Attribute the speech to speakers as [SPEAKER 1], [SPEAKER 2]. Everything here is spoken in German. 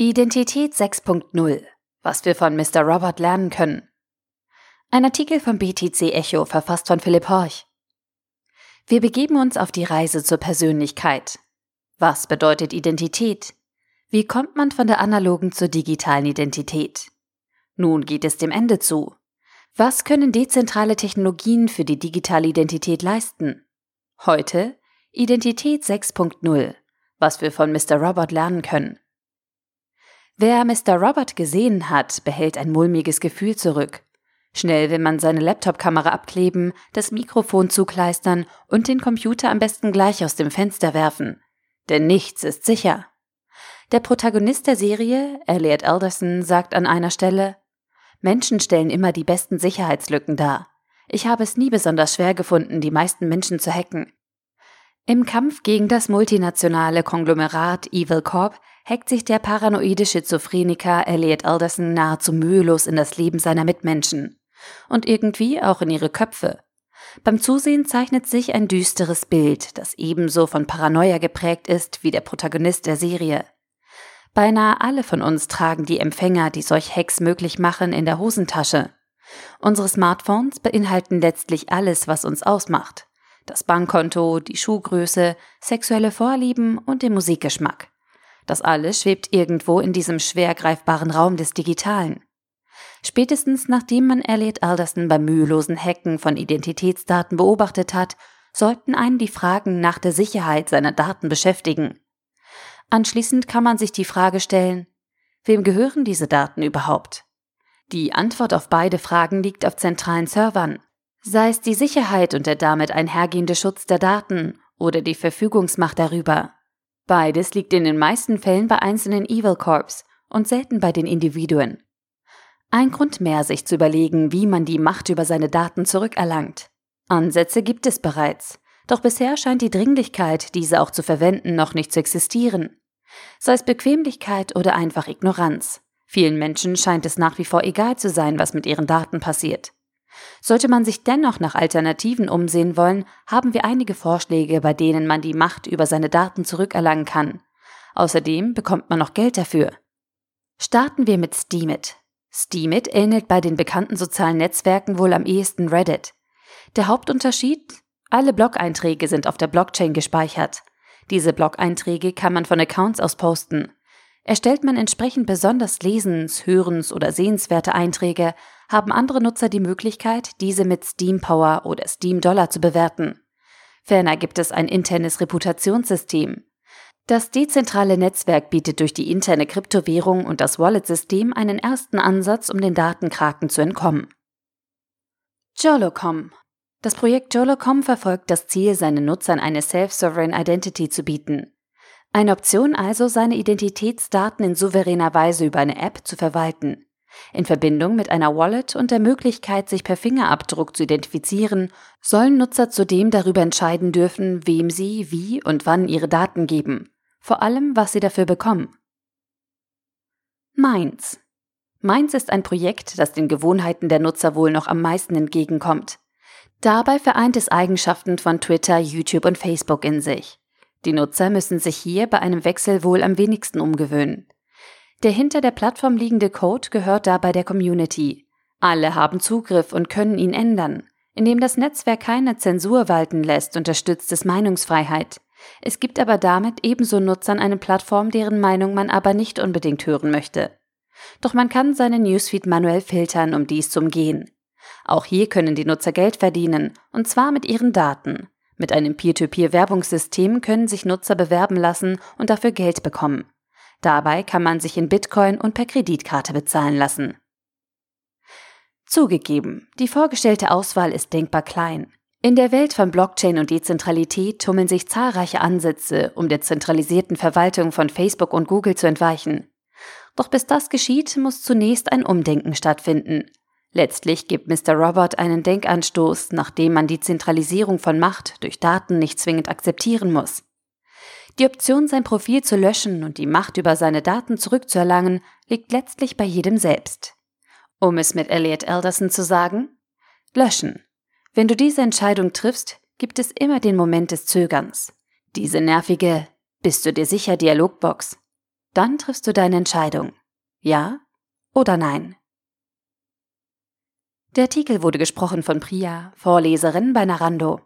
[SPEAKER 1] Identität 6.0 Was wir von Mr. Robert lernen können. Ein Artikel vom BTC Echo verfasst von Philipp Horch. Wir begeben uns auf die Reise zur Persönlichkeit. Was bedeutet Identität? Wie kommt man von der analogen zur digitalen Identität? Nun geht es dem Ende zu. Was können dezentrale Technologien für die digitale Identität leisten? Heute Identität 6.0 Was wir von Mr. Robert lernen können. Wer Mr. Robert gesehen hat, behält ein mulmiges Gefühl zurück. Schnell will man seine Laptop-Kamera abkleben, das Mikrofon zukleistern und den Computer am besten gleich aus dem Fenster werfen. Denn nichts ist sicher. Der Protagonist der Serie, Elliot Alderson, sagt an einer Stelle, Menschen stellen immer die besten Sicherheitslücken dar. Ich habe es nie besonders schwer gefunden, die meisten Menschen zu hacken. Im Kampf gegen das multinationale Konglomerat Evil Corp hackt sich der paranoide Schizophreniker Elliot Alderson nahezu mühelos in das Leben seiner Mitmenschen und irgendwie auch in ihre Köpfe. Beim Zusehen zeichnet sich ein düsteres Bild, das ebenso von Paranoia geprägt ist wie der Protagonist der Serie. Beinahe alle von uns tragen die Empfänger, die solch Hacks möglich machen, in der Hosentasche. Unsere Smartphones beinhalten letztlich alles, was uns ausmacht. Das Bankkonto, die Schuhgröße, sexuelle Vorlieben und den Musikgeschmack. Das alles schwebt irgendwo in diesem schwer greifbaren Raum des Digitalen. Spätestens nachdem man Elliot Alderson beim mühelosen Hacken von Identitätsdaten beobachtet hat, sollten einen die Fragen nach der Sicherheit seiner Daten beschäftigen. Anschließend kann man sich die Frage stellen, wem gehören diese Daten überhaupt? Die Antwort auf beide Fragen liegt auf zentralen Servern, sei es die Sicherheit und der damit einhergehende Schutz der Daten oder die Verfügungsmacht darüber. Beides liegt in den meisten Fällen bei einzelnen Evil Corps und selten bei den Individuen. Ein Grund mehr, sich zu überlegen, wie man die Macht über seine Daten zurückerlangt. Ansätze gibt es bereits, doch bisher scheint die Dringlichkeit, diese auch zu verwenden, noch nicht zu existieren. Sei es Bequemlichkeit oder einfach Ignoranz. Vielen Menschen scheint es nach wie vor egal zu sein, was mit ihren Daten passiert. Sollte man sich dennoch nach Alternativen umsehen wollen, haben wir einige Vorschläge, bei denen man die Macht über seine Daten zurückerlangen kann. Außerdem bekommt man noch Geld dafür. Starten wir mit Steemit. Steemit ähnelt bei den bekannten sozialen Netzwerken wohl am ehesten Reddit. Der Hauptunterschied? Alle Blog-Einträge sind auf der Blockchain gespeichert. Diese Blog-Einträge kann man von Accounts aus posten. Erstellt man entsprechend besonders lesens-, hörens- oder sehenswerte Einträge, haben andere Nutzer die Möglichkeit, diese mit Steam Power oder Steam Dollar zu bewerten. Ferner gibt es ein internes Reputationssystem. Das dezentrale Netzwerk bietet durch die interne Kryptowährung und das Wallet-System einen ersten Ansatz, um den Datenkraken zu entkommen. Jolocom Das Projekt Jolocom verfolgt das Ziel, seinen Nutzern eine Self-Sovereign Identity zu bieten. Eine Option also, seine Identitätsdaten in souveräner Weise über eine App zu verwalten. In Verbindung mit einer Wallet und der Möglichkeit, sich per Fingerabdruck zu identifizieren, sollen Nutzer zudem darüber entscheiden dürfen, wem sie wie und wann ihre Daten geben, vor allem was sie dafür bekommen. Mainz. Mainz ist ein Projekt, das den Gewohnheiten der Nutzer wohl noch am meisten entgegenkommt. Dabei vereint es Eigenschaften von Twitter, YouTube und Facebook in sich. Die Nutzer müssen sich hier bei einem Wechsel wohl am wenigsten umgewöhnen. Der hinter der Plattform liegende Code gehört dabei der Community. Alle haben Zugriff und können ihn ändern. Indem das Netzwerk keine Zensur walten lässt, unterstützt es Meinungsfreiheit. Es gibt aber damit ebenso Nutzern eine Plattform, deren Meinung man aber nicht unbedingt hören möchte. Doch man kann seinen Newsfeed manuell filtern, um dies zu umgehen. Auch hier können die Nutzer Geld verdienen, und zwar mit ihren Daten. Mit einem Peer-to-Peer-Werbungssystem können sich Nutzer bewerben lassen und dafür Geld bekommen. Dabei kann man sich in Bitcoin und per Kreditkarte bezahlen lassen. Zugegeben, die vorgestellte Auswahl ist denkbar klein. In der Welt von Blockchain und Dezentralität tummeln sich zahlreiche Ansätze, um der zentralisierten Verwaltung von Facebook und Google zu entweichen. Doch bis das geschieht, muss zunächst ein Umdenken stattfinden. Letztlich gibt Mr. Robert einen Denkanstoß, nachdem man die Zentralisierung von Macht durch Daten nicht zwingend akzeptieren muss. Die Option, sein Profil zu löschen und die Macht über seine Daten zurückzuerlangen, liegt letztlich bei jedem selbst. Um es mit Elliot Alderson zu sagen, löschen. Wenn du diese Entscheidung triffst, gibt es immer den Moment des Zögerns. Diese nervige Bist du dir sicher Dialogbox. Dann triffst du deine Entscheidung. Ja oder nein? Der Artikel wurde gesprochen von Priya, Vorleserin bei Narando.